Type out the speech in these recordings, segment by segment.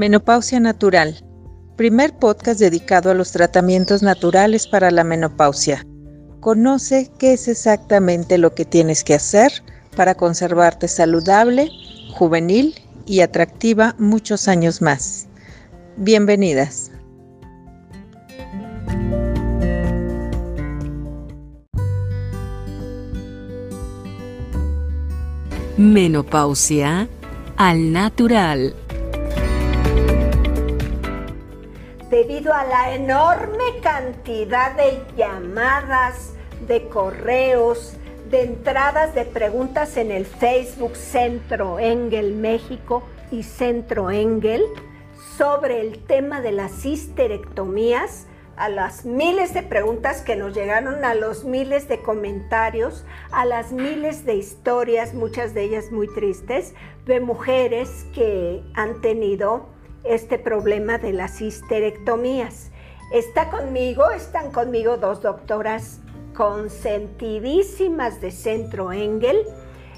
Menopausia Natural, primer podcast dedicado a los tratamientos naturales para la menopausia. Conoce qué es exactamente lo que tienes que hacer para conservarte saludable, juvenil y atractiva muchos años más. Bienvenidas. Menopausia al natural. Debido a la enorme cantidad de llamadas, de correos, de entradas de preguntas en el Facebook Centro Engel México y Centro Engel sobre el tema de las histerectomías, a las miles de preguntas que nos llegaron, a los miles de comentarios, a las miles de historias, muchas de ellas muy tristes, de mujeres que han tenido este problema de las histerectomías. Está conmigo, están conmigo dos doctoras consentidísimas de Centro Engel,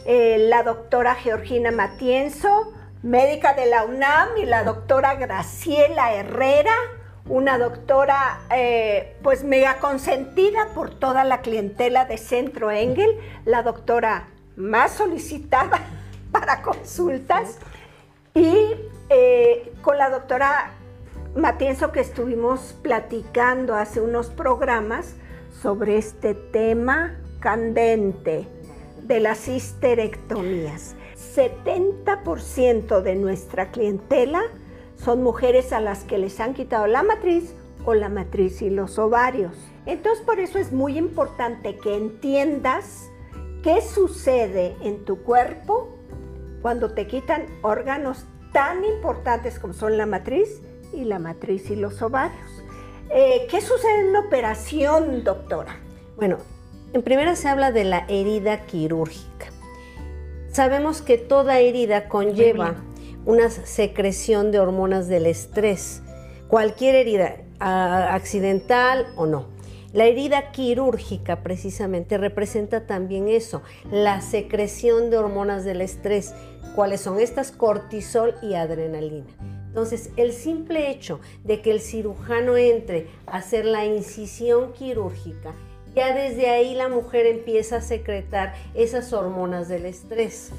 eh, la doctora Georgina Matienzo, médica de la UNAM, y la doctora Graciela Herrera, una doctora eh, pues mega consentida por toda la clientela de Centro Engel, la doctora más solicitada para consultas y eh, con la doctora Matienzo que estuvimos platicando hace unos programas sobre este tema candente de las histerectomías. 70% de nuestra clientela son mujeres a las que les han quitado la matriz o la matriz y los ovarios. Entonces por eso es muy importante que entiendas qué sucede en tu cuerpo cuando te quitan órganos tan importantes como son la matriz y la matriz y los ovarios. Eh, ¿Qué sucede en una operación, doctora? Bueno, en primera se habla de la herida quirúrgica. Sabemos que toda herida conlleva una secreción de hormonas del estrés, cualquier herida, accidental o no. La herida quirúrgica precisamente representa también eso, la secreción de hormonas del estrés. ¿Cuáles son estas? Cortisol y adrenalina. Entonces, el simple hecho de que el cirujano entre a hacer la incisión quirúrgica, ya desde ahí la mujer empieza a secretar esas hormonas del estrés.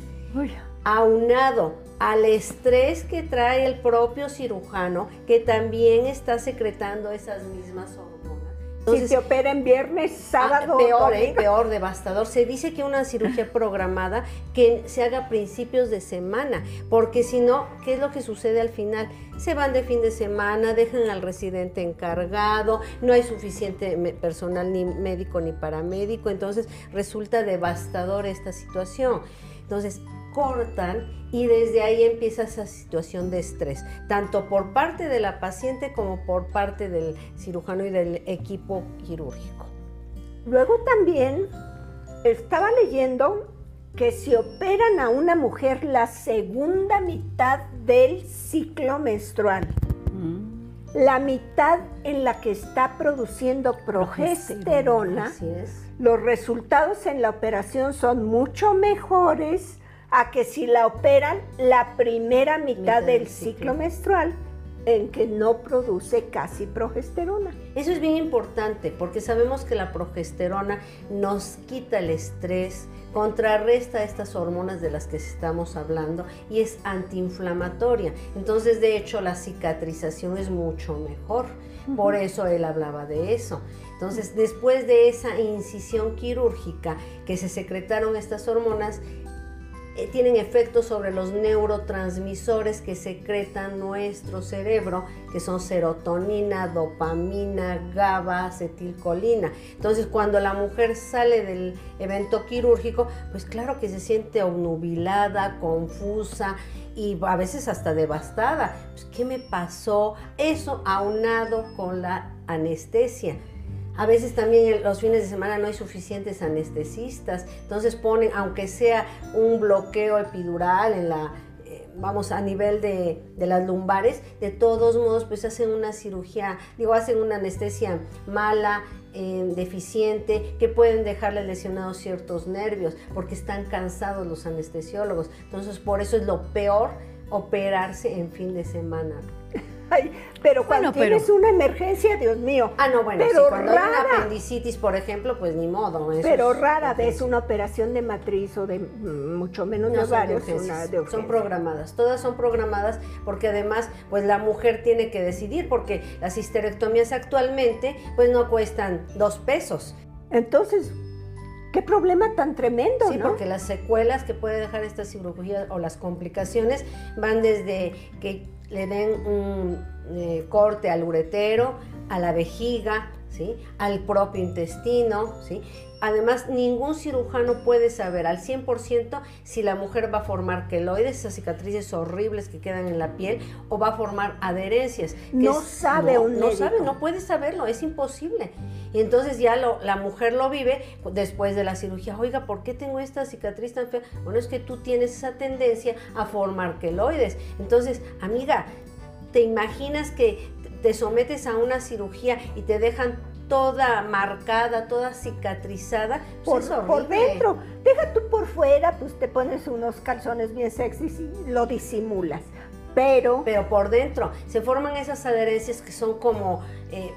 Aunado al estrés que trae el propio cirujano, que también está secretando esas mismas hormonas si se opera en viernes, sábado. Ah, peor, ¿eh? peor, devastador. Se dice que una cirugía programada que se haga a principios de semana, porque si no, ¿qué es lo que sucede al final? Se van de fin de semana, dejan al residente encargado, no hay suficiente personal ni médico ni paramédico, entonces resulta devastador esta situación. Entonces, cortan y desde ahí empieza esa situación de estrés, tanto por parte de la paciente como por parte del cirujano y del equipo quirúrgico. Luego también estaba leyendo que si operan a una mujer la segunda mitad del ciclo menstrual, mm. la mitad en la que está produciendo progesterona, los resultados en la operación son mucho mejores a que si la operan la primera mitad del ciclo menstrual en que no produce casi progesterona. Eso es bien importante porque sabemos que la progesterona nos quita el estrés, contrarresta estas hormonas de las que estamos hablando y es antiinflamatoria. Entonces, de hecho, la cicatrización es mucho mejor. Por eso él hablaba de eso. Entonces, después de esa incisión quirúrgica que se secretaron estas hormonas, eh, tienen efectos sobre los neurotransmisores que secretan nuestro cerebro, que son serotonina, dopamina, GABA, acetilcolina. Entonces, cuando la mujer sale del evento quirúrgico, pues claro que se siente obnubilada, confusa y a veces hasta devastada. Pues, ¿Qué me pasó? Eso aunado con la anestesia a veces también los fines de semana no hay suficientes anestesistas, entonces ponen, aunque sea un bloqueo epidural en la, eh, vamos, a nivel de, las lumbares, de todos modos, pues hacen una cirugía, digo, hacen una anestesia mala, eh, deficiente, que pueden dejarle lesionados ciertos nervios, porque están cansados los anestesiólogos. Entonces, por eso es lo peor operarse en fin de semana pero cuando tienes una emergencia, Dios mío. Ah, no, bueno, pero cuando hay una apendicitis, por ejemplo, pues ni modo. pero rara vez una operación de matriz o de mm, mucho menos de ovarios, Son programadas, todas son programadas porque además, pues la mujer tiene que decidir porque las histerectomías actualmente, pues no cuestan dos pesos. Entonces, Qué problema tan tremendo, sí, porque las secuelas que puede dejar esta cirugía o las complicaciones van desde que le den un eh, corte al uretero, a la vejiga, ¿sí? al propio intestino, ¿sí? Además, ningún cirujano puede saber al 100% si la mujer va a formar queloides, esas cicatrices horribles que quedan en la piel, o va a formar adherencias. no sabe un No sabe, no puede saberlo, es imposible. Y entonces ya la mujer lo vive después de la cirugía. Oiga, ¿por qué tengo esta cicatriz tan fea? Bueno, es que tú tienes esa tendencia a formar queloides. Entonces, amiga, ¿te imaginas que te sometes a una cirugía y te dejan toda marcada, toda cicatrizada. Pues por, por, dentro. Deja tú por fuera, pues te pones unos calzones bien sexys y lo disimulas. Pero. Pero por dentro se forman esas adherencias que son como. Eh,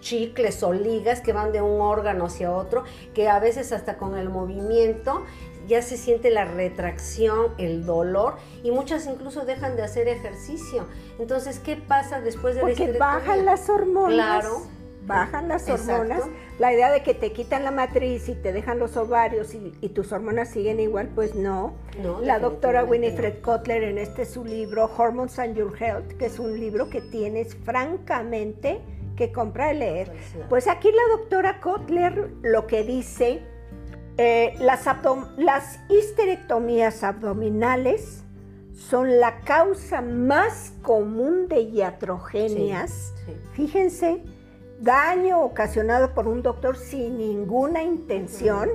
chicles o ligas que van de un órgano hacia otro, que a veces hasta con el movimiento ya se siente la retracción, el dolor y muchas incluso dejan de hacer ejercicio. Entonces, ¿qué pasa después de Porque bajan las hormonas. Claro bajan las hormonas, la idea de que te quitan la matriz y te dejan los ovarios y, tus hormonas siguen igual, pues no. la doctora Winifred Kotler en este su libro, Hormones and Your Health, que es un libro que tienes francamente que comprar y leer. Pues aquí la doctora Kotler lo que dice, eh, las, las histerectomías abdominales son la causa más común de iatrogenias. Fíjense, daño ocasionado por un doctor sin ninguna intención,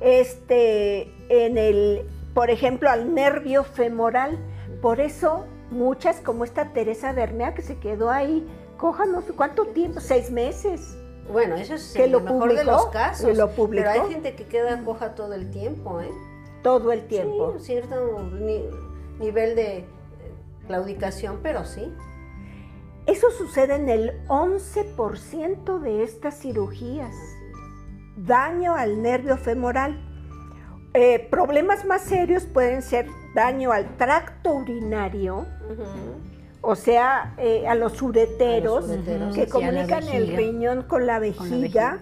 este, en el, por ejemplo, al nervio femoral. Por eso muchas, como esta Teresa Bermea, que se quedó ahí, coja no sé cuánto tiempo, seis meses. Bueno, eso es que lo mejor de los casos. Lo pero hay gente que queda coja todo el tiempo, ¿eh? Todo el tiempo. Sí, cierto nivel de claudicación, pero sí. Eso sucede en el 11% de estas cirugías. Daño al nervio femoral. Eh, problemas más serios pueden ser daño al tracto urinario, o sea, eh, a, los ureteros, que comunican el riñón con la, vejiga,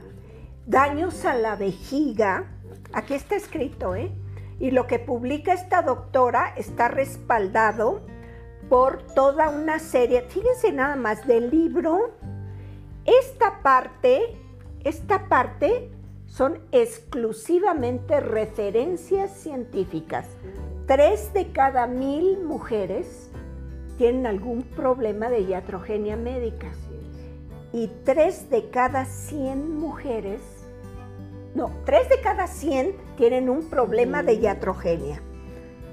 daños a la vejiga. Aquí está escrito, ¿eh? Y lo que publica esta doctora está respaldado por toda una serie, fíjense nada más del libro, esta parte, esta parte son exclusivamente referencias científicas. Tres de cada mil mujeres tienen algún problema de iatrogenia médica. Y tres de cada cien mujeres, no, tres de cada cien tienen un problema de iatrogenia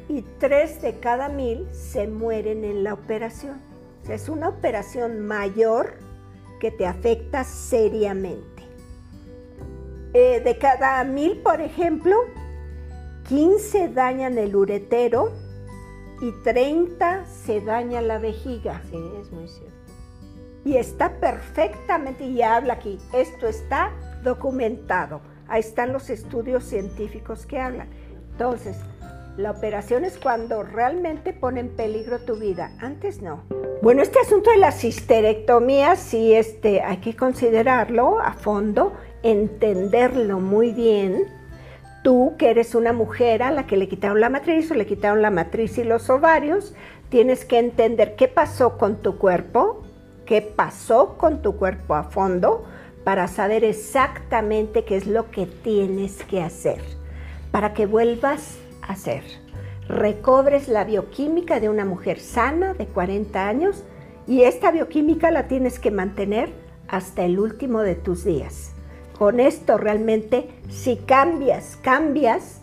y tres de cada mil se mueren en la operación. O sea, es una operación mayor que te afecta seriamente. Eh, de cada mil, por ejemplo, 15 dañan el uretero y 30 se daña la vejiga. Sí, es muy cierto. Y está perfectamente, y habla aquí, esto está documentado. Ahí están los estudios científicos que hablan. Entonces, la operación es cuando realmente pone en peligro tu vida. Antes no. Bueno, este asunto de las histerectomías sí este, hay que considerarlo a fondo, entenderlo muy bien. Tú que eres una mujer a la que le quitaron la matriz o le quitaron la matriz y los ovarios, tienes que entender qué pasó con tu cuerpo, qué pasó con tu cuerpo a fondo para saber exactamente qué es lo que tienes que hacer, para que vuelvas hacer. Recobres la bioquímica de una mujer sana de 40 años y esta bioquímica la tienes que mantener hasta el último de tus días. Con esto realmente, si cambias, cambias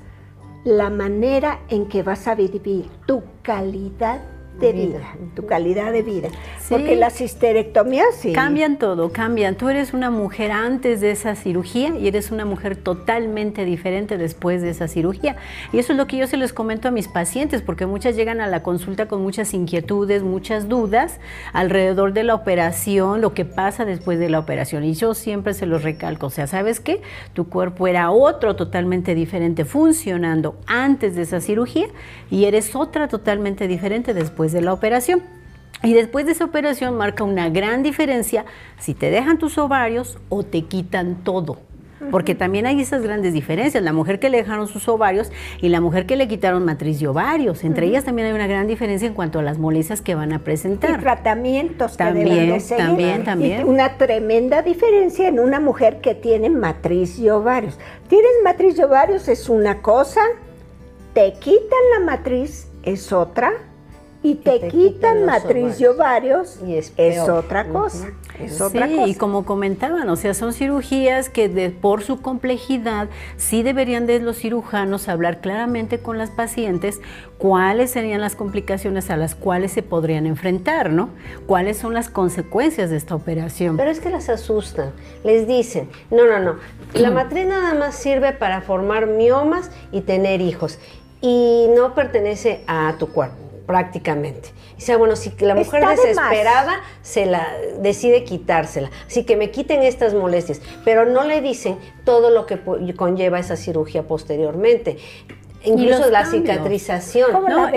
la manera en que vas a vivir tu calidad de vida, tu calidad de vida. Porque las histerectomías sí. Cambian todo, cambian. Tú eres una mujer antes de esa cirugía y eres una mujer totalmente diferente después de esa cirugía. Y eso es lo que yo se les comento a mis pacientes, porque muchas llegan a la consulta con muchas inquietudes, muchas dudas alrededor de la operación, lo que pasa después de la operación. Y yo siempre se los recalco, o sea, ¿sabes qué? Tu cuerpo era otro totalmente diferente funcionando antes de esa cirugía y eres otra totalmente diferente después de la operación. Y después de esa operación marca una gran diferencia si te dejan tus ovarios o te quitan todo. Porque también hay esas grandes diferencias. La mujer que le dejaron sus ovarios y la mujer que le quitaron matriz y ovarios. Entre ellas también hay una gran diferencia en cuanto a las molestias que van a presentar. Y tratamientos también, que deben seguir. También, también. una tremenda diferencia en una mujer que tiene matriz y ovarios. Tienes matriz y ovarios es una cosa, te quitan la matriz es otra y te, quitan, matriz y ovarios, y es, otra cosa. Es otra sí, y como comentaban, o sea, son cirugías que de, por su complejidad sí deberían de los cirujanos hablar claramente con las pacientes cuáles serían las complicaciones a las cuales se podrían enfrentar, ¿no? ¿Cuáles son las consecuencias de esta operación? Pero es que las asustan, les dicen, no, no, no, la matriz nada más sirve para formar miomas y tener hijos. Y no pertenece a tu cuerpo prácticamente. O sea, bueno, si la mujer desesperada se la decide quitársela, así que me quiten estas molestias, pero no le dicen todo lo que conlleva esa cirugía posteriormente incluso la cicatrización. Como, no,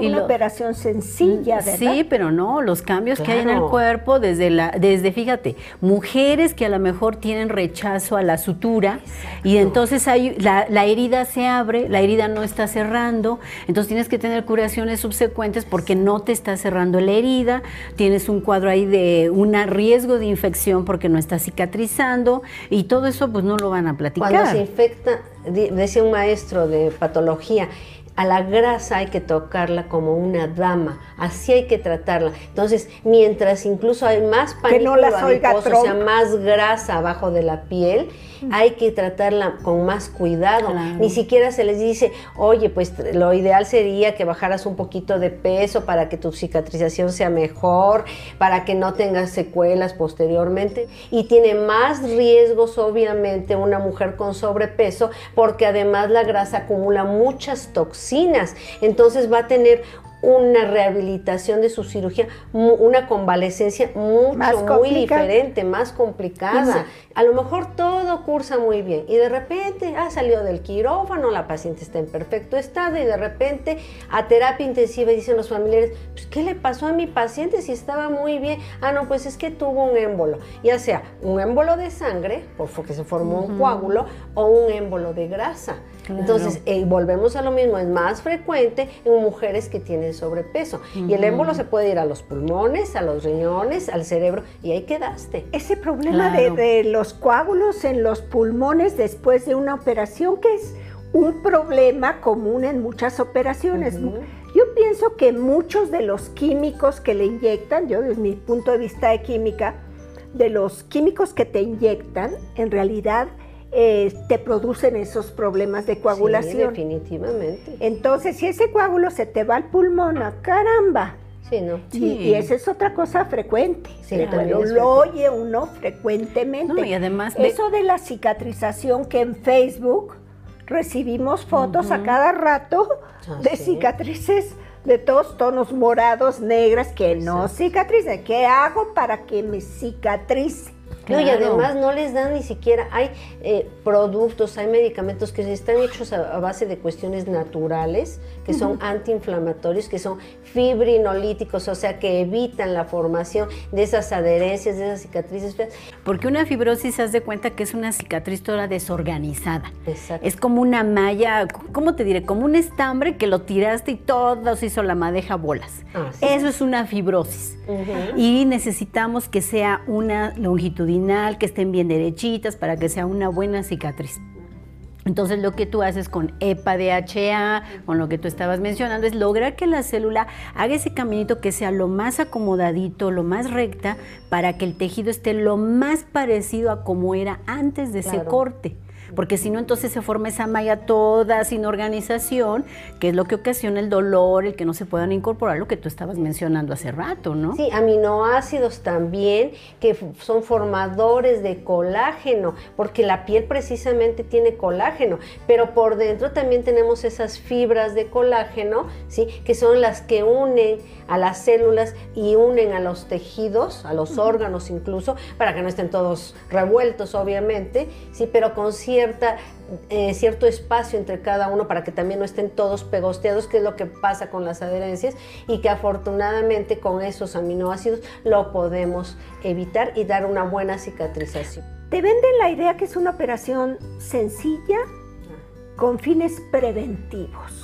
una operación sencilla, ¿verdad? Sí, pero no, los cambios que hay en el cuerpo, desde la, desde, fíjate, mujeres que a lo mejor tienen rechazo a la sutura y entonces hay, la, la, herida se abre, la herida no está cerrando, entonces tienes que tener curaciones subsecuentes porque no te está cerrando la herida, tienes un cuadro ahí de un riesgo de infección porque no está cicatrizando y todo eso pues no lo van a platicar. Cuando se infecta, decía un maestro de patología, a la grasa hay que tocarla como una dama, así hay que tratarla. Entonces, mientras incluso hay más panículo adiposo, o sea, más grasa abajo de la piel, hay que tratarla con más cuidado. Ni siquiera se les dice, oye, pues lo ideal sería que bajaras un poquito de peso para que tu cicatrización sea mejor, para que no tengas secuelas posteriormente. Y tiene más riesgos, obviamente, una mujer con sobrepeso, porque además la grasa acumula muchas toxinas. Entonces va a tener una rehabilitación de su cirugía, una convalecencia mucho, muy diferente, más complicada. A lo mejor todo cursa muy bien y de repente ha salido del quirófano, la paciente está en perfecto estado y de repente a terapia intensiva dicen los familiares, pues, ¿qué le pasó a mi paciente si estaba muy bien? Ah, no, pues es que tuvo un émbolo, ya sea un émbolo de sangre, porque se formó un coágulo, o un émbolo de grasa. Entonces, eh, volvemos a lo mismo, es más frecuente en mujeres que tienen sobrepeso. Y el émbolo se puede ir a los pulmones, a los riñones, al cerebro, y ahí quedaste. Ese problema de, los coágulos en los pulmones después de una operación, que es un problema común en muchas operaciones. Yo pienso que muchos de los químicos que le inyectan, yo desde mi punto de vista de química, de los químicos que te inyectan, en realidad eh, te producen esos problemas de coagulación. definitivamente. Entonces, si ese coágulo se te va al pulmón, ¡ah, caramba. Sí, ¿no? Y, esa es otra cosa frecuente. Sí, lo oye uno frecuentemente. y además Eso de la cicatrización que en Facebook recibimos fotos a cada rato ah, de cicatrices de todos tonos morados, negras, que no cicatricen. ¿Qué hago para que me cicatrice? No, y además no les dan ni siquiera, hay eh, productos, hay medicamentos que están hechos a, base de cuestiones naturales, que son antiinflamatorios, que son fibrinolíticos, o sea, que evitan la formación de esas adherencias, de esas cicatrices Porque una fibrosis, se de cuenta que es una cicatriz toda desorganizada. Exacto. Es como una malla, ¿cómo te diré? Como un estambre que lo tiraste y todo se hizo la madeja bolas. Ah, Eso es una fibrosis. Y necesitamos que sea una longitudinal, que estén bien derechitas para que sea una buena cicatriz. Entonces lo que tú haces con EPA-DHA, con lo que tú estabas mencionando, es lograr que la célula haga ese caminito que sea lo más acomodadito, lo más recta, para que el tejido esté lo más parecido a como era antes de ese corte porque si no entonces se forma esa malla toda sin organización, que es lo que ocasiona el dolor, el que no se puedan incorporar lo que tú estabas mencionando hace rato, ¿no? Sí, aminoácidos también, que son formadores de colágeno, porque la piel precisamente tiene colágeno, pero por dentro también tenemos esas fibras de colágeno, ¿sí? Que son las que unen a las células y unen a los tejidos, a los órganos incluso, para que no estén todos revueltos, obviamente, sí, pero con cierta, eh, cierto espacio entre cada uno para que también no estén todos pegosteados, que es lo que pasa con las adherencias, y que afortunadamente con esos aminoácidos lo podemos evitar y dar una buena cicatrización. Te venden la idea que es una operación sencilla con fines preventivos.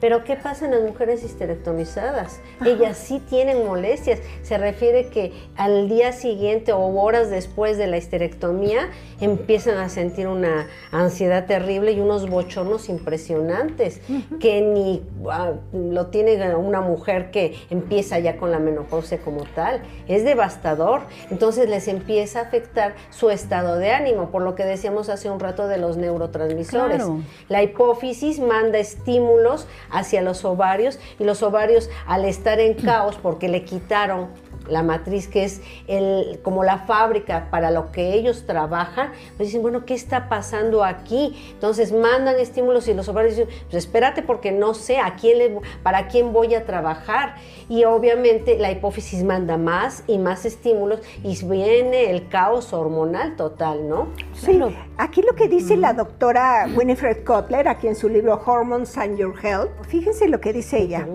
Pero ¿qué pasa en las mujeres histerectomizadas? Ellas sí tienen molestias. Se refiere que al día siguiente o horas después de la histerectomía empiezan a sentir una ansiedad terrible y unos bochornos impresionantes que ni ah, lo tiene una mujer que empieza ya con la menopausia como tal. Es devastador. Entonces les empieza a afectar su estado de ánimo, por lo que decíamos hace un rato de los neurotransmisores. La hipófisis manda estímulos hacia los ovarios y los ovarios al estar en caos porque le quitaron la matriz, que es el, como la fábrica para lo que ellos trabajan, pues dicen, bueno, ¿qué está pasando aquí? Entonces mandan estímulos y los ovarios dicen, pues espérate porque no sé a quién le, para quién voy a trabajar. Y obviamente la hipófisis manda más y más estímulos y viene el caos hormonal total, ¿no? Sí, aquí lo que dice la doctora Winifred Kotler, aquí en su libro Hormones and Your Health, fíjense lo que dice ella.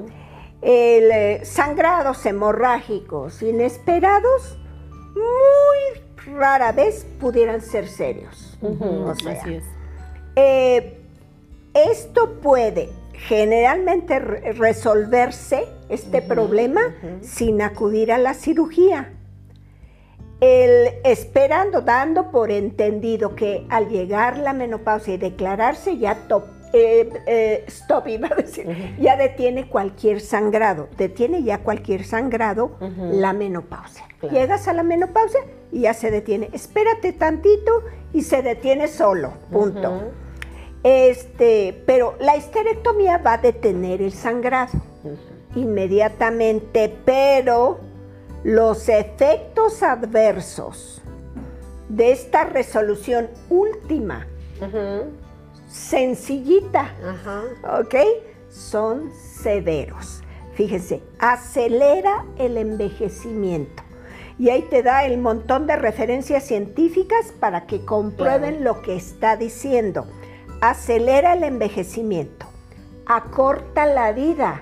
El, eh, sangrados hemorrágicos inesperados muy rara vez pudieran ser serios. Eh, esto puede generalmente resolverse, este problema, sin acudir a la cirugía. El, esperando, dando por entendido que al llegar la menopausia y declararse ya top, eh, eh, stop, iba a decir, ya detiene cualquier sangrado, detiene ya cualquier sangrado la menopausia. Llegas a la menopausia y ya se detiene. Espérate tantito y se detiene solo, punto. Este, pero la histerectomía va a detener el sangrado inmediatamente, pero los efectos adversos de esta resolución última sencillita, ¿ok? Son severos. Fíjense, acelera el envejecimiento. Y ahí te da el montón de referencias científicas para que comprueben lo que está diciendo. Acelera el envejecimiento, acorta la vida.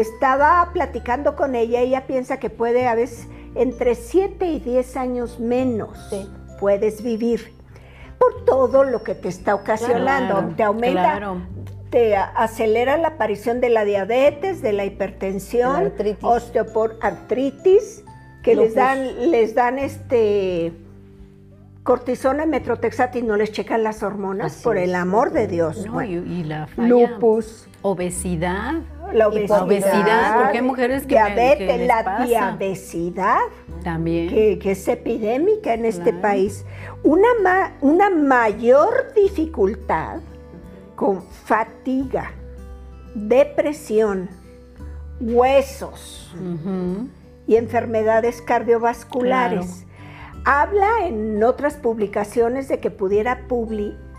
Estaba platicando con ella, ella piensa que puede a veces entre 7 y 10 años menos puedes vivir por todo lo que te está ocasionando. te aumenta, te acelera la aparición de la diabetes, de la hipertensión, osteoportritis, que les dan, les dan este cortisona, metrotexate y no les checan las hormonas, por el amor de Dios. y, la lupus, obesidad. La obesidad, porque hay mujeres que, diabetes, la diabesidad también. que, es epidémica en este país. Una, una mayor dificultad con fatiga, depresión, huesos y enfermedades cardiovasculares. Habla en otras publicaciones de que pudiera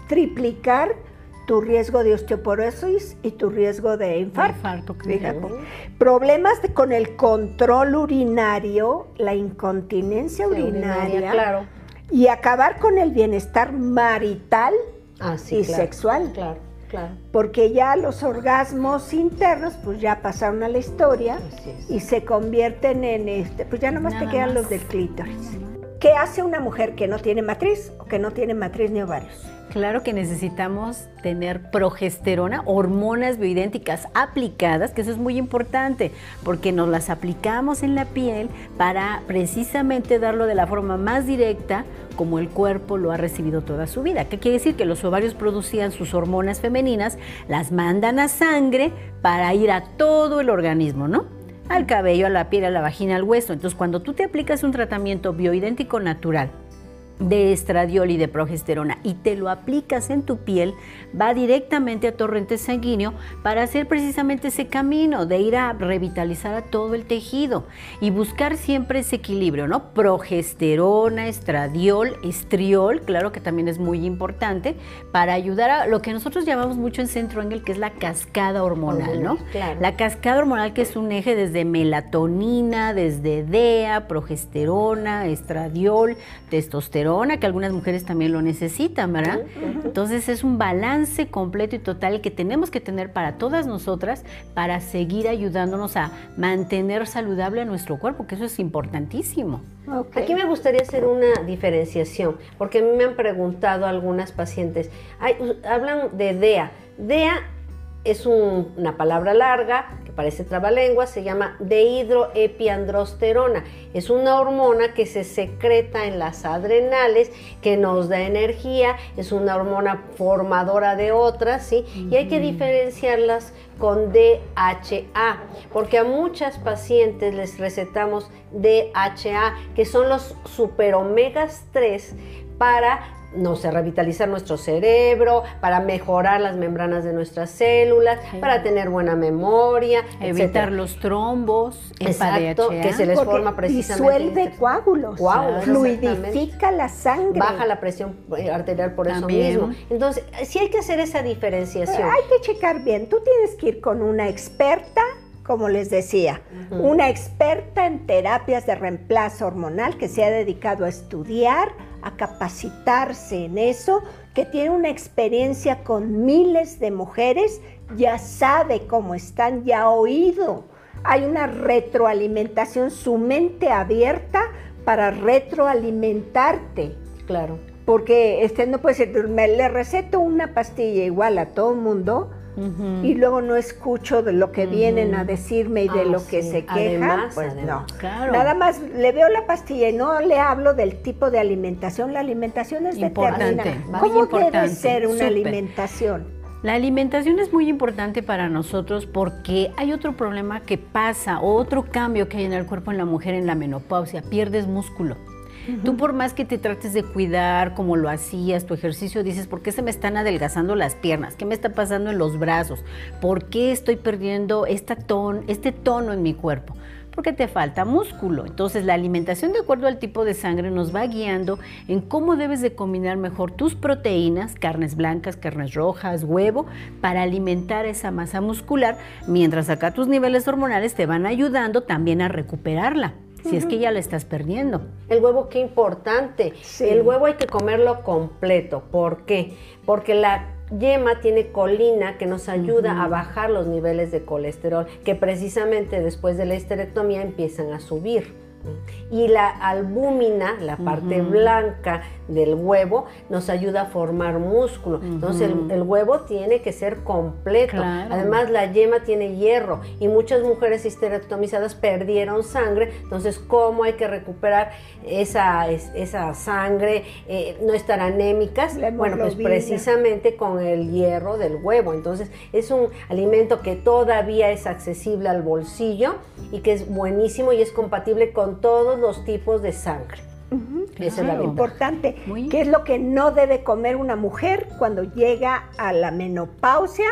triplicar tu riesgo de osteoporosis y tu riesgo de infarto. Problemas con el control urinario, la incontinencia urinaria, claro. y acabar con el bienestar marital ah, y sexual. Claro, claro. Porque ya los orgasmos internos, pues ya pasaron a la historia y se convierten en este, pues ya nomás te quedan los del clítoris. ¿Qué hace una mujer que no tiene matriz o que no tiene matriz ni ovarios? Claro que necesitamos tener progesterona, hormonas bioidénticas aplicadas, que eso es muy importante, porque nos las aplicamos en la piel para precisamente darlo de la forma más directa como el cuerpo lo ha recibido toda su vida. ¿Qué quiere decir? Que los ovarios producían sus hormonas femeninas, las mandan a sangre para ir a todo el organismo, ¿no? Al cabello, a la piel, a la vagina, al hueso. Entonces, cuando tú te aplicas un tratamiento bioidéntico natural, de estradiol y de progesterona y te lo aplicas en tu piel, va directamente a torrente sanguíneo para hacer precisamente ese camino de ir a revitalizar a todo el tejido y buscar siempre ese equilibrio, ¿no? Progesterona, estradiol, estriol, claro que también es muy importante para ayudar a lo que nosotros llamamos mucho en Centro Engel, que es la cascada hormonal, ¿no? La cascada hormonal que es un eje desde melatonina, desde DEA, progesterona, estradiol, testosterona, que algunas mujeres también lo necesitan, ¿verdad? Entonces es un balance completo y total que tenemos que tener para todas nosotras para seguir ayudándonos a mantener saludable a nuestro cuerpo, que eso es importantísimo. Aquí me gustaría hacer una diferenciación, porque a mí me han preguntado algunas pacientes, hablan de DEA. DEA es una palabra larga que parece trabalengua, se llama dehidroepiandrosterona. Es una hormona que se secreta en las adrenales, que nos da energía, es una hormona formadora de otras, ¿sí? Y hay que diferenciarlas con DHA, porque a muchas pacientes les recetamos DHA, que son los superomegas 3 para no sé, revitalizar nuestro cerebro, para mejorar las membranas de nuestras células, para tener buena memoria, evitar los trombos, exacto, que se les forma precisamente disuelve coágulos, fluidifica la sangre, baja la presión eh, arterial por eso mismo. Entonces, sí hay que hacer esa diferenciación. hay que checar bien. Tú tienes que ir con una experta como les decía, una experta en terapias de reemplazo hormonal que se ha dedicado a estudiar, a capacitarse en eso, que tiene una experiencia con miles de mujeres, ya sabe cómo están, ya ha oído. Hay una retroalimentación, su mente abierta para retroalimentarte. Claro. Porque este no puede ser, me le receto una pastilla igual a todo el mundo y luego no escucho de lo que vienen a decirme y de lo que se quejan, pues no. Nada más le veo la pastilla y no le hablo del tipo de alimentación. La alimentación es importante. ¿Cómo debe ser una alimentación? La alimentación es muy importante para nosotros porque hay otro problema que pasa, otro cambio que hay en el cuerpo en la mujer en la menopausia, pierdes músculo. Tú por más que te trates de cuidar como lo hacías, tu ejercicio, dices, ¿por qué se me están adelgazando las piernas? ¿Qué me está pasando en los brazos? ¿Por qué estoy perdiendo esta ton, este tono en mi cuerpo? porque te falta músculo. Entonces la alimentación de acuerdo al tipo de sangre nos va guiando en cómo debes de combinar mejor tus proteínas, carnes blancas, carnes rojas, huevo, para alimentar esa masa muscular, mientras acá tus niveles hormonales te van ayudando también a recuperarla si es que ya lo estás perdiendo. El huevo, qué importante. El huevo hay que comerlo completo. ¿Por qué? Porque la yema tiene colina que nos ayuda a bajar los niveles de colesterol, que precisamente después de la esterectomía empiezan a subir. Y la albúmina, la parte blanca del huevo, nos ayuda a formar músculo. Entonces el, huevo tiene que ser completo. Además la yema tiene hierro y muchas mujeres histerectomizadas perdieron sangre. Entonces, ¿cómo hay que recuperar esa, esa sangre? Eh, no estar anémicas. Bueno, pues precisamente con el hierro del huevo. Entonces es un alimento que todavía es accesible al bolsillo y que es buenísimo y es compatible con todos los tipos de sangre. Eso es lo importante. ¿Qué es lo que no debe comer una mujer cuando llega a la menopausia?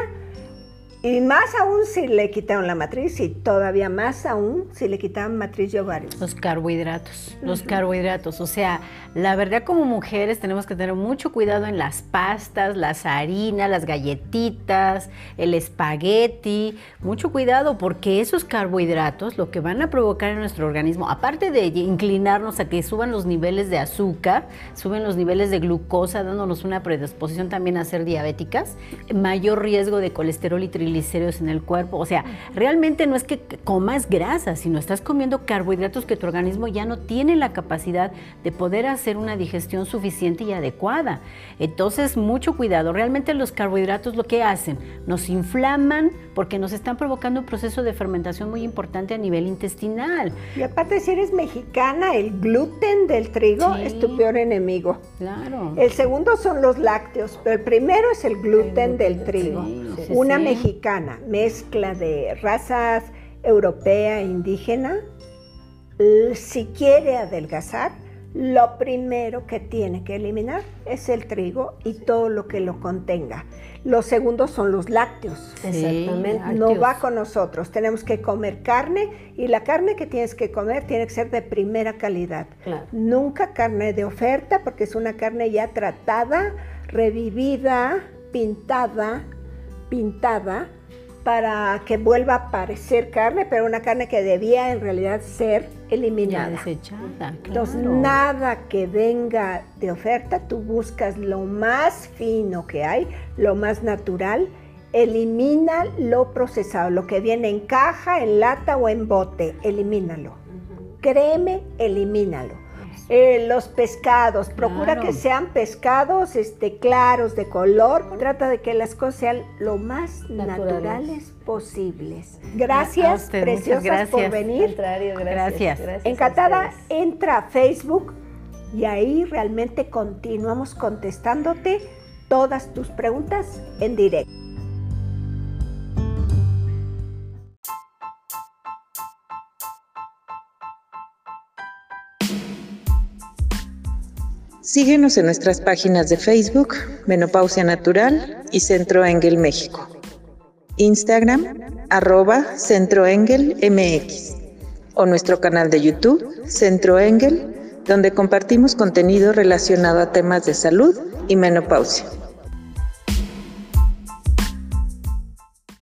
Y más aún si le quitaron la matriz y todavía más aún si le quitaron matriz y ovarios. Los carbohidratos, los carbohidratos. O sea, la verdad como mujeres tenemos que tener mucho cuidado en las pastas, las harinas, las galletitas, el espagueti. Mucho cuidado porque esos carbohidratos lo que van a provocar en nuestro organismo, aparte de inclinarnos a que suban los niveles de azúcar, suben los niveles de glucosa, dándonos una predisposición también a ser diabéticas, mayor riesgo de colesterol y triglicéridos en el cuerpo. O sea, realmente no es que comas grasa, sino estás comiendo carbohidratos que tu organismo ya no tiene la capacidad de poder hacer una digestión suficiente y adecuada. Entonces, mucho cuidado. Realmente los carbohidratos lo que hacen, nos inflaman porque nos están provocando un proceso de fermentación muy importante a nivel intestinal. Y aparte, si eres mexicana, el gluten del trigo es tu peor enemigo. Claro. El segundo son los lácteos, pero el primero es el gluten, del trigo. Una mexicana mezcla de razas europea e indígena, si quiere adelgazar, lo primero que tiene que eliminar es el trigo y todo lo que lo contenga. Los segundos son los lácteos. Exactamente. No va con nosotros. Tenemos que comer carne y la carne que tienes que comer tiene que ser de primera calidad. Claro. Nunca carne de oferta porque es una carne ya tratada, revivida, pintada, pintada para que vuelva a parecer carne, pero una carne que debía en realidad ser eliminada. Ya desechada, Entonces, claro. nada que venga de oferta, tú buscas lo más fino que hay, lo más natural, elimina lo procesado, lo que viene en caja, en lata o en bote, elimínalo. Créeme, elimínalo. Eh, los pescados, procura Claro. que sean pescados este, claros de color, trata de que las cosas sean lo más Naturales. naturales posibles. Gracias, usted, preciosas por venir. Contrario, gracias. Gracias. Encantada, entra a Facebook y ahí realmente continuamos contestándote todas tus preguntas en directo. Síguenos en nuestras páginas de Facebook, Menopausia Natural y Centro Engel México. Instagram, arroba Centro Engel MX. O nuestro canal de YouTube, Centro Engel, donde compartimos contenido relacionado a temas de salud y menopausia.